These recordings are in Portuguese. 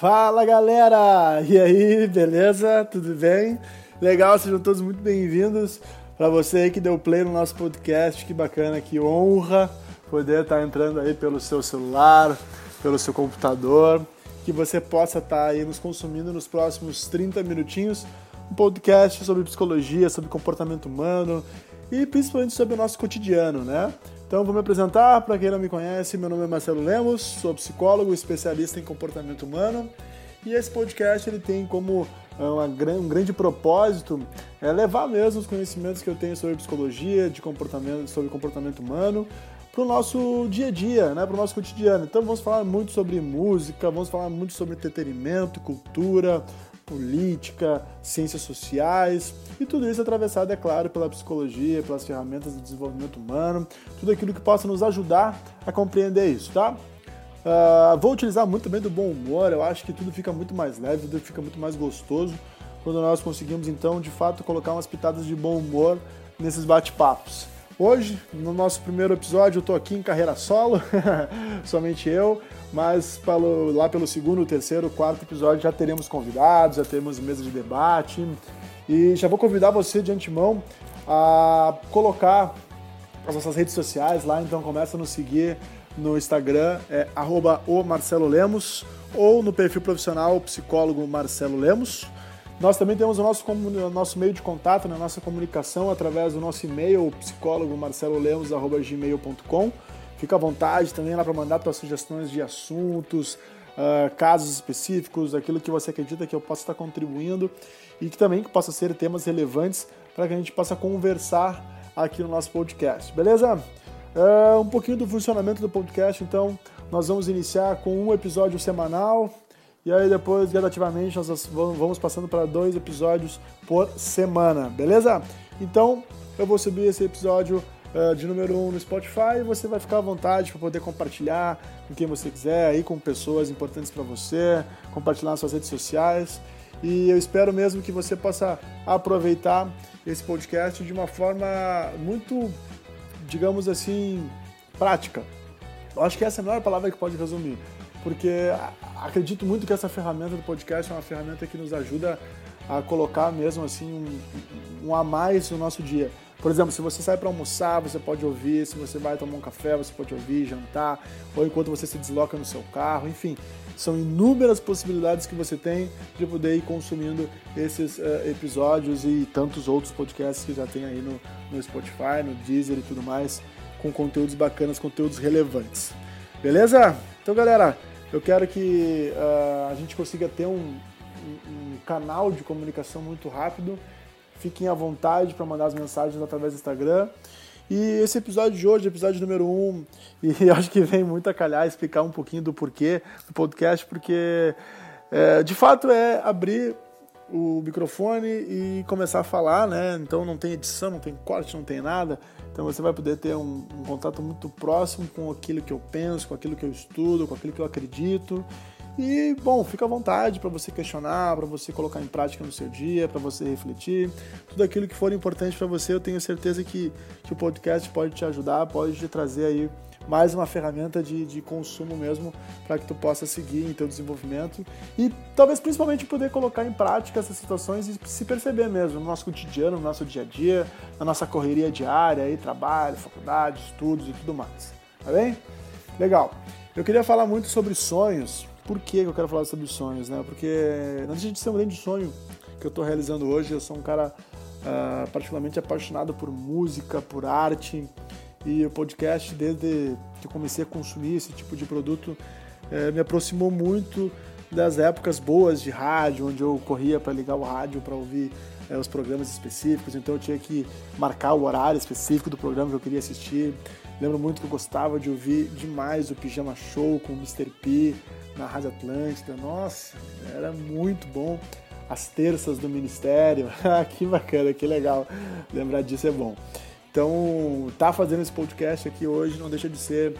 Fala galera! E aí, beleza? Tudo bem? Legal, sejam todos muito bem-vindos. Para você aí que deu play no nosso podcast, que bacana, que honra poder estar entrando aí pelo seu celular, pelo seu computador, que você possa estar aí nos consumindo nos próximos 30 minutinhos um podcast sobre psicologia, sobre comportamento humano e principalmente sobre o nosso cotidiano, né? Então vou me apresentar, para quem não me conhece, meu nome é Marcelo Lemos, sou psicólogo, especialista em comportamento humano e esse podcast ele tem como é, uma, um grande propósito é levar mesmo os conhecimentos que eu tenho sobre psicologia, de comportamento, sobre comportamento humano para o nosso dia a dia, né, para o nosso cotidiano. Então vamos falar muito sobre música, vamos falar muito sobre entretenimento, cultura, política, ciências sociais e tudo isso atravessado, é claro, pela psicologia, pelas ferramentas de desenvolvimento humano, tudo aquilo que possa nos ajudar a compreender isso, tá? Uh, vou utilizar muito também do bom humor, eu acho que tudo fica muito mais leve, tudo fica muito mais gostoso quando nós conseguimos então de fato colocar umas pitadas de bom humor nesses bate-papos. Hoje, no nosso primeiro episódio, eu tô aqui em carreira solo, somente eu, mas pelo, lá pelo segundo, terceiro, quarto episódio já teremos convidados, já teremos mesa de debate e já vou convidar você de antemão a colocar as nossas redes sociais lá, então começa a nos seguir no Instagram, é arroba o Marcelo Lemos, ou no perfil profissional psicólogo Marcelo Lemos. Nós também temos o nosso, nosso meio de contato, né, nossa comunicação através do nosso e-mail, psicólogo marcelolemos.gmail.com. Fica à vontade também lá para mandar suas sugestões de assuntos, uh, casos específicos, aquilo que você acredita que eu possa estar contribuindo e que também que possa ser temas relevantes para que a gente possa conversar aqui no nosso podcast, beleza? Uh, um pouquinho do funcionamento do podcast, então nós vamos iniciar com um episódio semanal, e aí depois, gradativamente, nós vamos passando para dois episódios por semana, beleza? Então, eu vou subir esse episódio uh, de número 1 um no Spotify e você vai ficar à vontade para poder compartilhar com quem você quiser, aí com pessoas importantes para você, compartilhar nas suas redes sociais. E eu espero mesmo que você possa aproveitar esse podcast de uma forma muito, digamos assim, prática. Eu acho que essa é a melhor palavra que pode resumir porque acredito muito que essa ferramenta do podcast é uma ferramenta que nos ajuda a colocar mesmo assim um, um a mais no nosso dia. Por exemplo, se você sai para almoçar, você pode ouvir, se você vai tomar um café, você pode ouvir, jantar, ou enquanto você se desloca no seu carro, enfim. São inúmeras possibilidades que você tem de poder ir consumindo esses uh, episódios e tantos outros podcasts que já tem aí no, no Spotify, no Deezer e tudo mais, com conteúdos bacanas, conteúdos relevantes. Beleza? Então, galera, eu quero que uh, a gente consiga ter um, um, um, canal de comunicação muito rápido. Fiquem à vontade para mandar as mensagens através do Instagram. E esse episódio de hoje, episódio número 1, um, e acho que vem muito a calhar explicar um pouquinho do porquê do podcast, porque é, de fato é abrir o microfone e começar a falar, né? Então não tem edição, não tem corte, não tem nada. Então você vai poder ter um, um, contato muito próximo com aquilo que eu penso, com aquilo que eu estudo, com aquilo que eu acredito. E, bom, fica à vontade para você questionar, para você colocar em prática no seu dia, para você refletir. Tudo aquilo que for importante para você, eu tenho certeza que, que o podcast pode te ajudar, pode te trazer aí mais uma ferramenta de, de consumo mesmo para que tu possa seguir em teu desenvolvimento e talvez principalmente poder colocar em prática essas situações e se perceber mesmo no nosso cotidiano, no nosso dia a dia, na nossa correria diária, aí, trabalho, faculdade, estudos e tudo mais. Tá bem? Legal. Eu queria falar muito sobre sonhos. Por que eu quero falar sobre sonhos, né? Porque não deixa de ser um grande sonho que eu estou realizando hoje. Eu sou um cara uh, particularmente apaixonado por música, por arte, e o podcast, desde que comecei a consumir esse tipo de produto, é, me aproximou muito das épocas boas de rádio, onde eu corria para ligar o rádio para ouvir é, os programas específicos, então eu tinha que marcar o horário específico do programa que eu queria assistir. Lembro muito que eu gostava de ouvir demais o Pijama Show com o Mr. P na Rádio Atlântida. Nossa, era muito bom. As terças do Ministério, que bacana, que legal. Lembrar disso é bom. Então, tá fazendo esse podcast aqui hoje não deixa de ser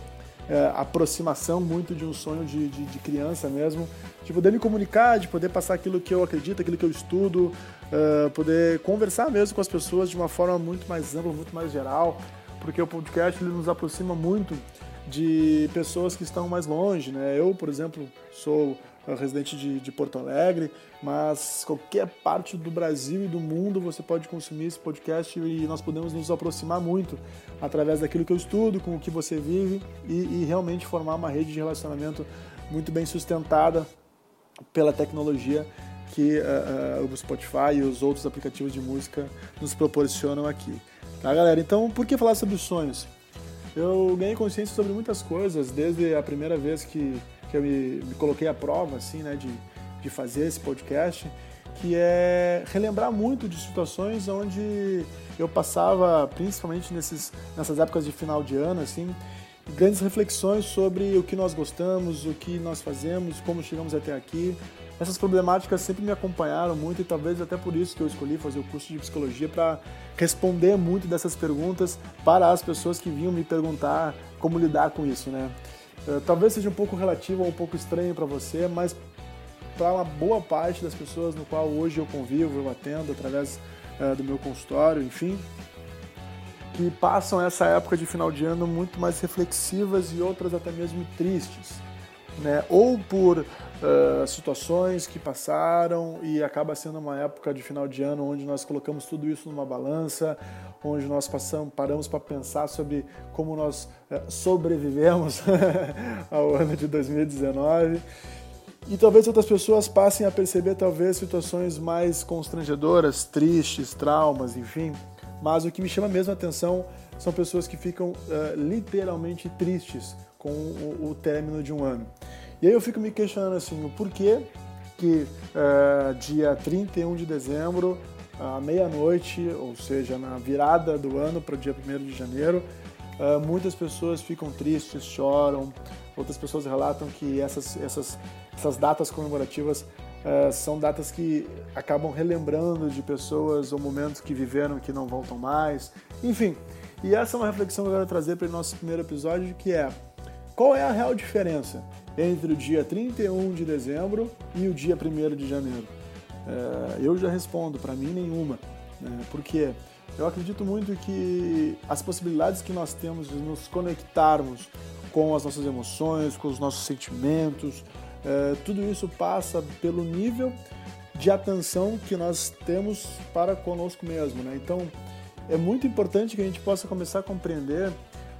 é, aproximação muito de um sonho de, de, de, criança mesmo, de poder me comunicar, de poder passar aquilo que eu acredito, aquilo que eu estudo, uh, poder conversar mesmo com as pessoas de uma forma muito mais ampla, muito mais geral, porque o podcast ele nos aproxima muito de pessoas que estão mais longe, né? Eu, por exemplo, sou residente de, de, Porto Alegre, mas qualquer parte do Brasil e do mundo você pode consumir esse podcast e nós podemos nos aproximar muito através daquilo que eu estudo, com o que você vive e, e realmente formar uma rede de relacionamento muito bem sustentada pela tecnologia que uh, uh, o Spotify e os outros aplicativos de música nos proporcionam aqui. Tá, galera? Então, por que falar sobre sonhos? Eu ganhei consciência sobre muitas coisas desde a primeira vez que, que eu me, me coloquei à prova, assim, né, de, de fazer esse podcast, que é relembrar muito de situações onde eu passava, principalmente nesses, nessas épocas de final de ano, assim, grandes reflexões sobre o que nós gostamos, o que nós fazemos, como chegamos até aqui. Essas problemáticas sempre me acompanharam muito e talvez até por isso que eu escolhi fazer o curso de psicologia para responder muito dessas perguntas para as pessoas que vinham me perguntar como lidar com isso, né? Eh, talvez seja um pouco relativo ou um pouco estranho para você, mas para uma boa parte das pessoas no qual hoje eu convivo, eu atendo através uh, do meu consultório, enfim, que passam essa época de final de ano muito mais reflexivas e outras até mesmo tristes, né? Ou por uh, situações que passaram e acaba sendo uma época de final de ano onde nós colocamos tudo isso numa balança, onde nós passamos, paramos para pensar sobre como nós uh, sobrevivemos ao ano de 2019. E talvez outras pessoas passem a perceber talvez situações mais constrangedoras, tristes, traumas, enfim, mas o que me chama mesmo a atenção são pessoas que ficam uh, literalmente tristes com o, o, término de um ano. E aí eu fico me questionando assim, o porquê que uh, dia 31 de dezembro, à meia-noite, ou seja, na virada do ano para o dia 1 de janeiro, uh, muitas pessoas ficam tristes, choram, outras pessoas relatam que essas, essas, essas datas comemorativas Uh, são datas que acabam relembrando de pessoas ou momentos que viveram que não voltam mais. Enfim, e essa é uma reflexão que eu quero trazer para o nosso primeiro episódio, que é qual é a real diferença entre o dia 31 de dezembro e o dia 1 de janeiro? Uh, eu já respondo, para mim nenhuma. Né? Porque eu acredito muito que as possibilidades que nós temos de nos conectarmos com as nossas emoções, com os nossos sentimentos, é, tudo isso passa pelo nível de atenção que nós temos para conosco mesmo. Né? Então, é muito importante que a gente possa começar a compreender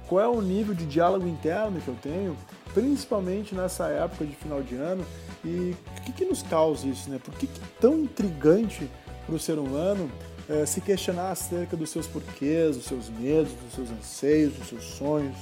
qual é o nível de diálogo interno que eu tenho, principalmente nessa época de final de ano, e o que, que nos causa isso, né? Por que, que é tão intrigante para o ser humano é, se questionar acerca dos seus porquês, dos seus medos, dos seus anseios, dos seus sonhos?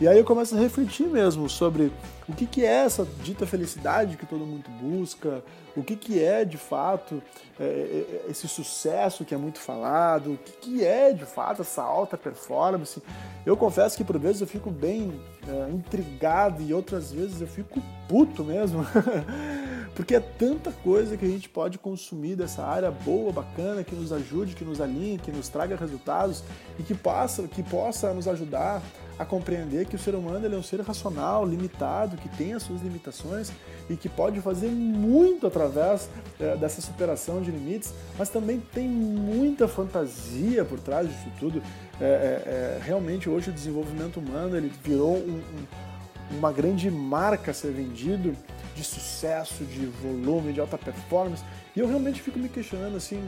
E aí eu começo a refletir mesmo sobre o que, que é essa dita felicidade que todo mundo busca, o que, que é de fato é, é, é, esse sucesso que é muito falado, o que, que é de fato essa alta performance. Eu confesso que por vezes eu fico bem é, intrigado e outras vezes eu fico puto mesmo. Porque é tanta coisa que a gente pode consumir dessa área boa, bacana, que nos ajude, que nos alinhe, que nos traga resultados e que possa, que possa nos ajudar a compreender que o ser humano é um ser racional, limitado, que tem as suas limitações e que pode fazer muito através é, dessa superação de limites, mas também tem muita fantasia por trás disso tudo. É, é, é realmente hoje o desenvolvimento humano ele virou um, um, uma grande marca a ser vendido de sucesso, de volume, de alta performance. E eu realmente fico me questionando assim,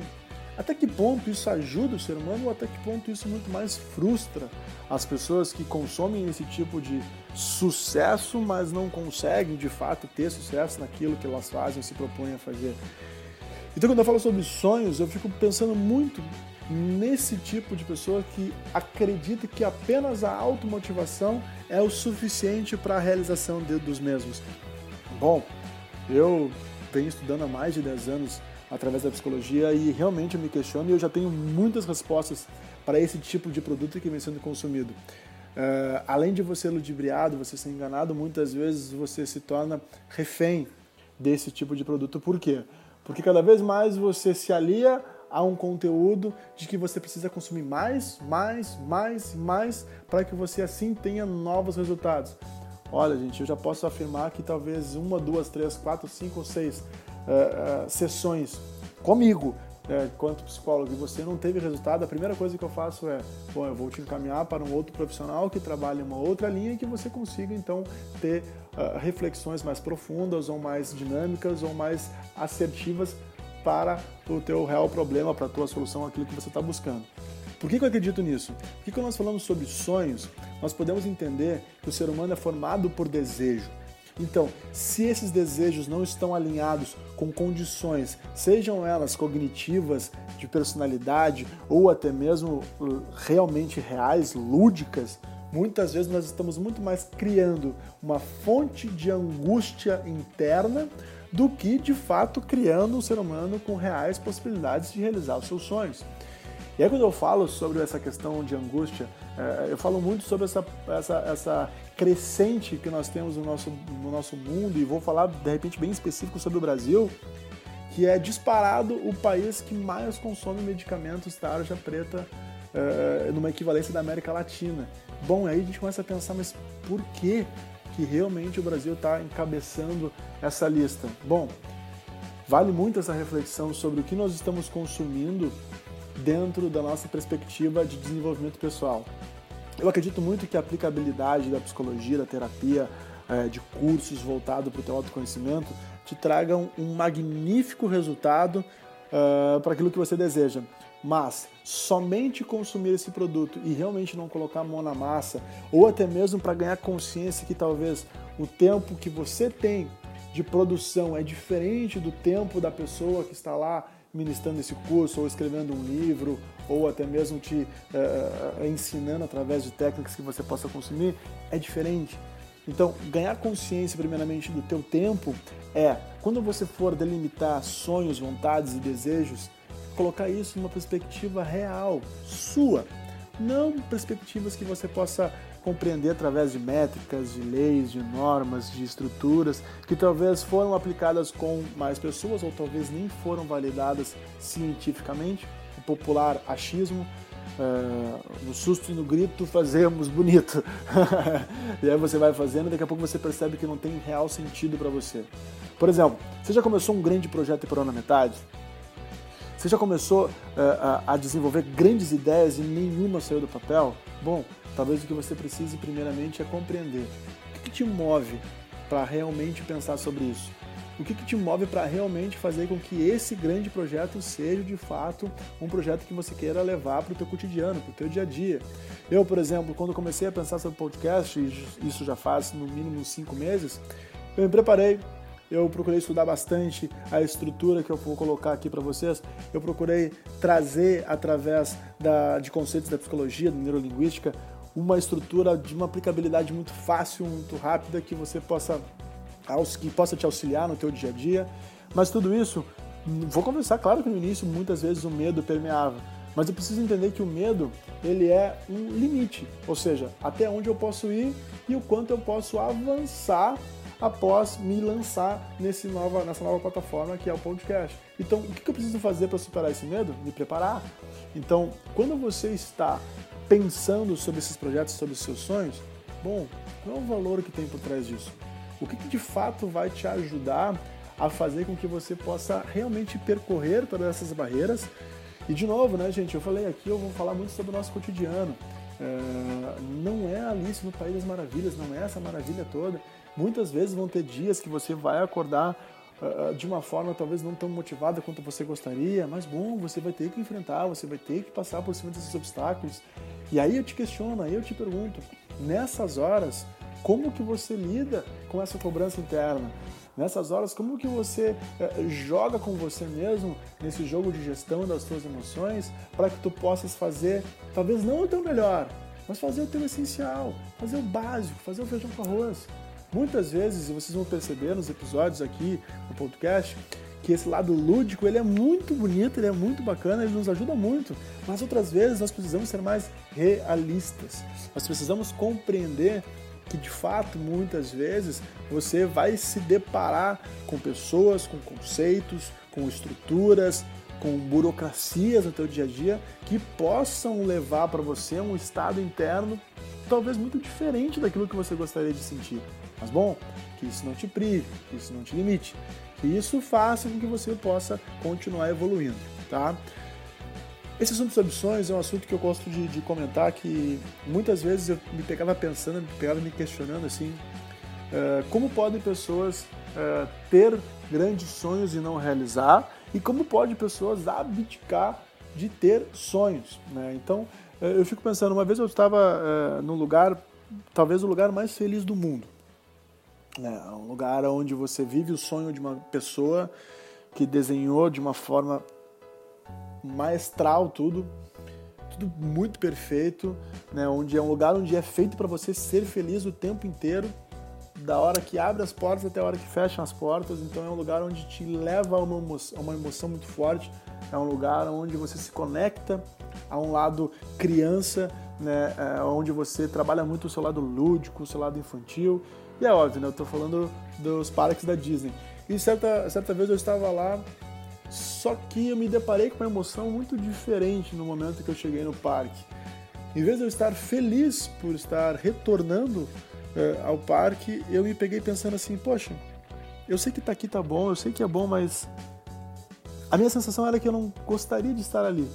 até que ponto isso ajuda o ser humano ou até que ponto isso muito mais frustra as pessoas que consomem esse tipo de sucesso, mas não conseguem de fato ter sucesso naquilo que elas fazem, se propõem a fazer. Então, quando eu falo sobre sonhos, eu fico pensando muito nesse tipo de pessoa que acredita que apenas a automotivação é o suficiente para a realização de, dos mesmos. Bom, eu venho estudando há mais de 10 anos através da psicologia e realmente eu me questiono e eu já tenho muitas respostas para esse tipo de produto que vem sendo consumido. Uh, além de você ludibriado, você ser enganado, muitas vezes você se torna refém desse tipo de produto. Por quê? Porque cada vez mais você se alia a um conteúdo de que você precisa consumir mais, mais, mais, mais, para que você assim tenha novos resultados. Olha, gente, eu já posso afirmar que talvez uma, duas, três, quatro, cinco ou seis uh, uh, sessões comigo é, quanto psicólogo e você não teve resultado, a primeira coisa que eu faço é, bom, eu vou te encaminhar para um outro profissional que trabalhe uma outra linha e que você consiga então ter uh, reflexões mais profundas ou mais dinâmicas ou mais assertivas para o teu real problema, para a tua solução, aquilo que você está buscando. Por que, que, eu acredito nisso? Porque quando nós falamos sobre sonhos, nós podemos entender que o ser humano é formado por desejo. Então, se esses desejos não estão alinhados com condições, sejam elas cognitivas, de personalidade ou até mesmo uh, realmente reais, lúdicas, muitas vezes nós estamos muito mais criando uma fonte de angústia interna do que de fato criando um ser humano com reais possibilidades de realizar os seus sonhos. E aí quando eu falo sobre essa questão de angústia, é, eu falo muito sobre essa, essa, essa crescente que nós temos no nosso, no nosso mundo, e vou falar de repente bem específico sobre o Brasil, que é disparado o país que mais consome medicamentos tarja preta é, numa equivalência da América Latina. Bom, aí a gente começa a pensar, mas por que, que realmente o Brasil está encabeçando essa lista? Bom, vale muito essa reflexão sobre o que nós estamos consumindo dentro da nossa perspectiva de desenvolvimento pessoal. Eu acredito muito que a aplicabilidade da psicologia, da terapia, é, de cursos voltados para o teu autoconhecimento te tragam um magnífico resultado uh, para aquilo que você deseja. Mas somente consumir esse produto e realmente não colocar a mão na massa, ou até mesmo para ganhar consciência que talvez o tempo que você tem de produção é diferente do tempo da pessoa que está lá ministrando esse curso, ou escrevendo um livro, ou até mesmo te uh, ensinando através de técnicas que você possa consumir, é diferente. Então, ganhar consciência primeiramente do teu tempo é, quando você for delimitar sonhos, vontades e desejos, colocar isso numa perspectiva real, sua, não perspectivas que você possa compreender através de métricas, de leis, de normas, de estruturas que talvez foram aplicadas com mais pessoas ou talvez nem foram validadas cientificamente, o popular achismo. Uh, no susto e no grito fazemos bonito. e aí você vai fazendo e daqui a pouco você percebe que não tem real sentido para você. Por exemplo, você já começou um grande projeto e parou na metade? Você já começou uh, a desenvolver grandes ideias e nenhuma saiu do papel? Bom, talvez o que você precise primeiramente é compreender o que, que te move para realmente pensar sobre isso. O que, que te move para realmente fazer com que esse grande projeto seja de fato um projeto que você queira levar para o teu cotidiano, para o teu dia a dia. Eu, por exemplo, quando comecei a pensar sobre podcast, e isso já faz no mínimo cinco meses, eu me preparei, eu procurei estudar bastante a estrutura que eu vou colocar aqui para vocês. Eu procurei trazer, através da, de conceitos da psicologia, da neurolinguística, uma estrutura de uma aplicabilidade muito fácil, muito rápida, que você possa, que possa te auxiliar no teu dia a dia. Mas tudo isso, vou conversar, claro que no início muitas vezes o medo permeava, mas eu preciso entender que o medo ele é um limite, ou seja, até onde eu posso ir e o quanto eu posso avançar após me lançar nesse nova, nessa nova plataforma que é o podcast. Então, o que eu preciso fazer para superar esse medo? Me preparar. Então, quando você está pensando sobre esses projetos, sobre os seus sonhos, bom, qual é o valor que tem por trás disso? O que, que de fato vai te ajudar a fazer com que você possa realmente percorrer todas essas barreiras? E de novo, né, gente, eu falei aqui, eu vou falar muito sobre o nosso cotidiano. É, não é Alice no País das Maravilhas, não é essa maravilha toda. Muitas vezes vão ter dias que você vai acordar uh, de uma forma talvez não tão motivada quanto você gostaria, mas bom, você vai ter que enfrentar, você vai ter que passar por cima desses obstáculos. E aí eu te questiono, aí eu te pergunto, nessas horas, como que você lida com essa cobrança interna? Nessas horas, como que você uh, joga com você mesmo nesse jogo de gestão das suas emoções para que tu possas fazer, talvez não o teu melhor, mas fazer o teu essencial, fazer o básico, fazer o feijão com arroz. Muitas vezes, vocês vão perceber nos episódios aqui no podcast, que esse lado lúdico ele é muito bonito, ele é muito bacana, ele nos ajuda muito. Mas outras vezes nós precisamos ser mais realistas. Nós precisamos compreender que de fato muitas vezes você vai se deparar com pessoas, com conceitos, com estruturas, com burocracias no teu dia a dia que possam levar para você um estado interno talvez muito diferente daquilo que você gostaria de sentir. Mas bom, que isso não te prive, que isso não te limite, que isso faça com que você possa continuar evoluindo. tá? Esse assunto sobre sonhos é um assunto que eu gosto de, de, comentar, que muitas vezes eu me pegava pensando, me pegava me questionando assim, uh, como podem pessoas uh, ter grandes sonhos e não realizar, e como pode pessoas abdicar de ter sonhos, né? Então, uh, eu fico pensando, uma vez eu estava uh, num lugar, talvez o lugar mais feliz do mundo, né? um lugar onde você vive o sonho de uma pessoa que desenhou de uma forma maestral tudo, tudo muito perfeito, né? Onde é um lugar onde é feito para você ser feliz o tempo inteiro, da hora que abre as portas até a hora que fecham as portas. Então é um lugar onde te leva a uma emoção, uma emoção muito forte. É um lugar onde você se conecta a um lado criança, né? É onde você trabalha muito o seu lado lúdico, o seu lado infantil. E é óbvio, né? Eu estou falando dos parques da Disney. E certa, certa vez eu estava lá só que eu me deparei com uma emoção muito diferente no momento que eu cheguei no parque. Em vez de eu estar feliz por estar retornando eh, ao parque, eu me peguei pensando assim: poxa, eu sei que tá aqui tá bom, eu sei que é bom, mas a minha sensação era que eu não gostaria de estar ali.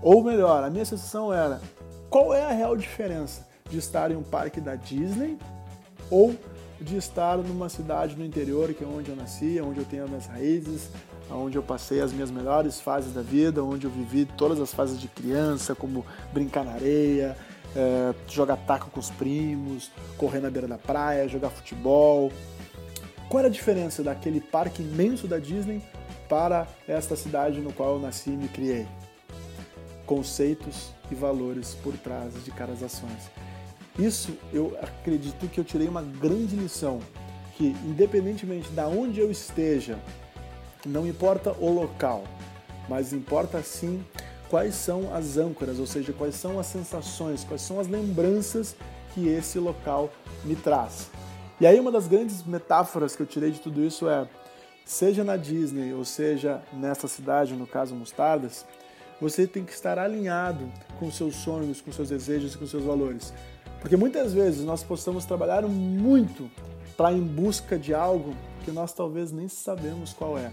Ou melhor, a minha sensação era: qual é a real diferença de estar em um parque da Disney ou de estar numa cidade no interior, que é onde eu nasci, onde eu tenho as minhas raízes, onde eu passei as minhas melhores fases da vida, onde eu vivi todas as fases de criança, como brincar na areia, é, jogar taco com os primos, correr na beira da praia, jogar futebol. Qual era a diferença daquele parque imenso da Disney para esta cidade no qual eu nasci e me criei? Conceitos e valores por trás de cada ações. Isso eu acredito que eu tirei uma grande lição, que independentemente de onde eu esteja, não importa o local, mas importa sim quais são as âncoras, ou seja, quais são as sensações, quais são as lembranças que esse local me traz. E aí uma das grandes metáforas que eu tirei de tudo isso é, seja na Disney ou seja nessa cidade, no caso Mostardas, você tem que estar alinhado com seus sonhos, com seus desejos e com seus valores. Porque muitas vezes nós possamos trabalhar muito para em busca de algo que nós talvez nem sabemos qual é.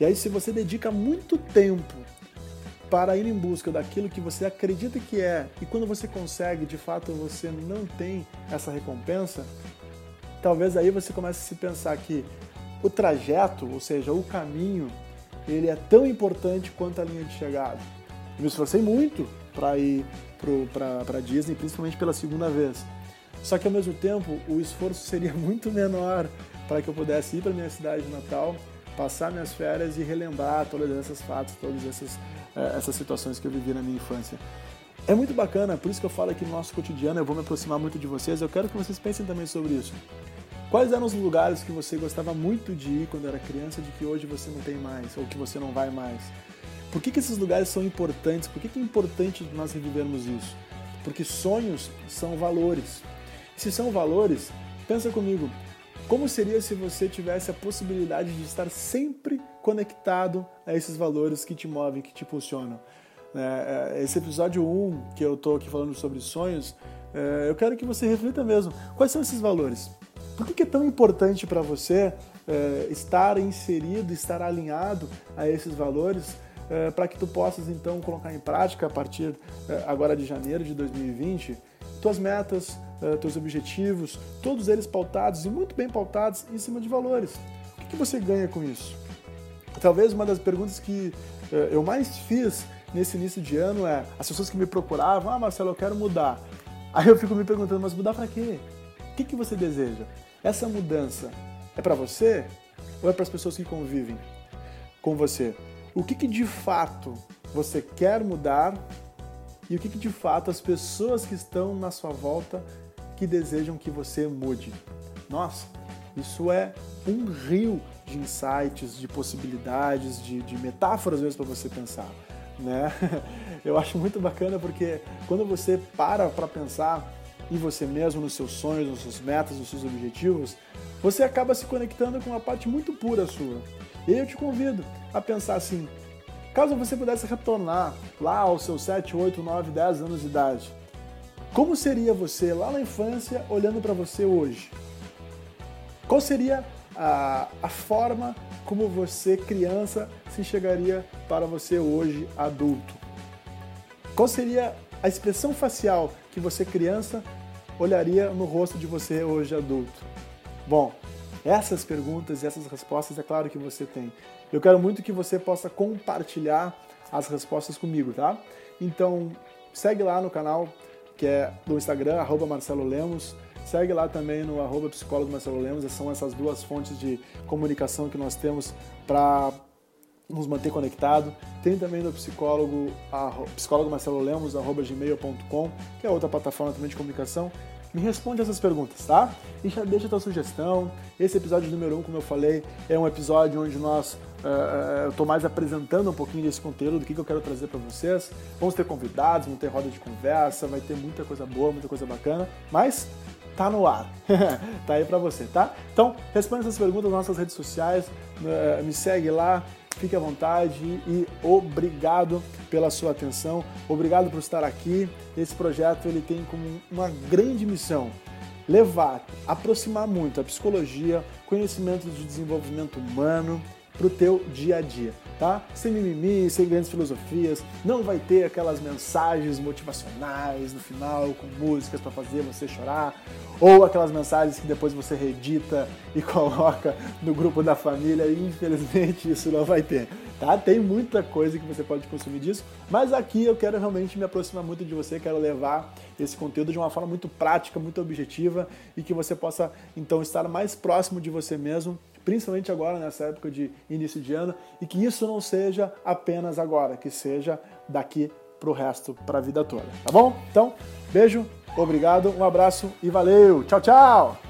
E aí, se você dedica muito tempo para ir em busca daquilo que você acredita que é, e quando você consegue, de fato você não tem essa recompensa, talvez aí você comece a se pensar que o trajeto, ou seja, o caminho, ele é tão importante quanto a linha de chegada. Eu me esforcei muito para ir para Disney, principalmente pela segunda vez. Só que ao mesmo tempo, o esforço seria muito menor para que eu pudesse ir para minha cidade natal passar minhas férias e relembrar todas essas fatos, todas essas, é, essas situações que eu vivi na minha infância. É muito bacana, por isso que eu falo aqui no nosso cotidiano, eu vou me aproximar muito de vocês, eu quero que vocês pensem também sobre isso. Quais eram os lugares que você gostava muito de ir quando era criança, de que hoje você não tem mais, ou que você não vai mais? Por que, que esses lugares são importantes? Por que, que é importante nós revivermos isso? Porque sonhos são valores. Se são valores, pensa comigo, como seria se você tivesse a possibilidade de estar sempre conectado a esses valores que te movem, que te impulsionam? É, é, esse episódio 1, que eu estou aqui falando sobre sonhos, é, eu quero que você reflita mesmo. Quais são esses valores? Por que é tão importante para você estar inserido, estar alinhado a esses valores? Para que tu possas então colocar em prática a partir agora de janeiro de 2020 tuas metas, uh, teus objetivos, todos eles pautados e muito bem pautados em cima de valores. O que, que você ganha com isso? Talvez uma das perguntas que eu mais fiz nesse início de ano é as pessoas que me procuravam, ah Marcelo, eu quero mudar. Aí eu fico me perguntando, mas mudar para quê? O que, que você deseja? Essa mudança é para você ou é para as pessoas que convivem com você? O que, que de fato você quer mudar e o que, que de fato as pessoas que estão na sua volta que desejam que você mude. Nossa, isso é um rio de insights, de possibilidades, de, de metáforas mesmo para você pensar. Né? Eu acho muito bacana porque quando você para para pensar em você mesmo, nos seus sonhos, nos seus metas, nos seus objetivos, você acaba se conectando com uma parte muito pura sua. E eu te convido a pensar assim: Caso você pudesse retornar lá aos seus 7, 8, 9, 10 anos de idade, como seria você lá na infância olhando para você hoje? Qual seria a, a forma como você, criança, se enxergaria para você hoje, adulto? Qual seria a expressão facial que você, criança, olharia no rosto de você hoje, adulto? Bom, essas perguntas e essas respostas é claro que você tem. Eu quero muito que você possa compartilhar as respostas comigo, tá? Então, segue lá no canal que é do Instagram, arroba Marcelo Lemos. Segue lá também no arroba psicólogo Marcelo Lemos. São essas duas fontes de comunicação que nós temos para nos manter conectado. Tem também no psicólogo, psicólogo Marcelo Lemos, arroba gmail.com, que é outra plataforma também de comunicação. Me responde essas perguntas, tá? E já deixa a tua sugestão. Esse episódio número 1, um, como eu falei, é um episódio onde nós uh, eu estou mais apresentando um pouquinho desse conteúdo, do que, que eu quero trazer para vocês. Vamos ter convidados, vamos ter roda de conversa, vai ter muita coisa boa, muita coisa bacana, mas tá no ar. tá aí para você, tá? Então, responde essas perguntas nas nossas redes sociais, uh, me segue lá, fique à vontade e obrigado pela sua atenção, obrigado por estar aqui. Esse projeto ele tem como uma grande missão levar, aproximar muito a psicologia, conhecimento de desenvolvimento humano para o teu dia a dia, tá? Sem mimimi, sem grandes filosofias, não vai ter aquelas mensagens motivacionais no final com músicas para fazer você chorar, ou aquelas mensagens que depois você reedita e coloca no grupo da família, e infelizmente isso não vai ter, tá? Tem muita coisa que você pode consumir disso, mas aqui eu quero realmente me aproximar muito de você, quero levar esse conteúdo de uma forma muito prática, muito objetiva e que você possa então estar mais próximo de você mesmo principalmente agora nessa época de início de ano, e que isso não seja apenas agora, que seja daqui para o resto, para a vida toda, tá bom? Então, beijo, obrigado, um abraço e valeu! Tchau, tchau!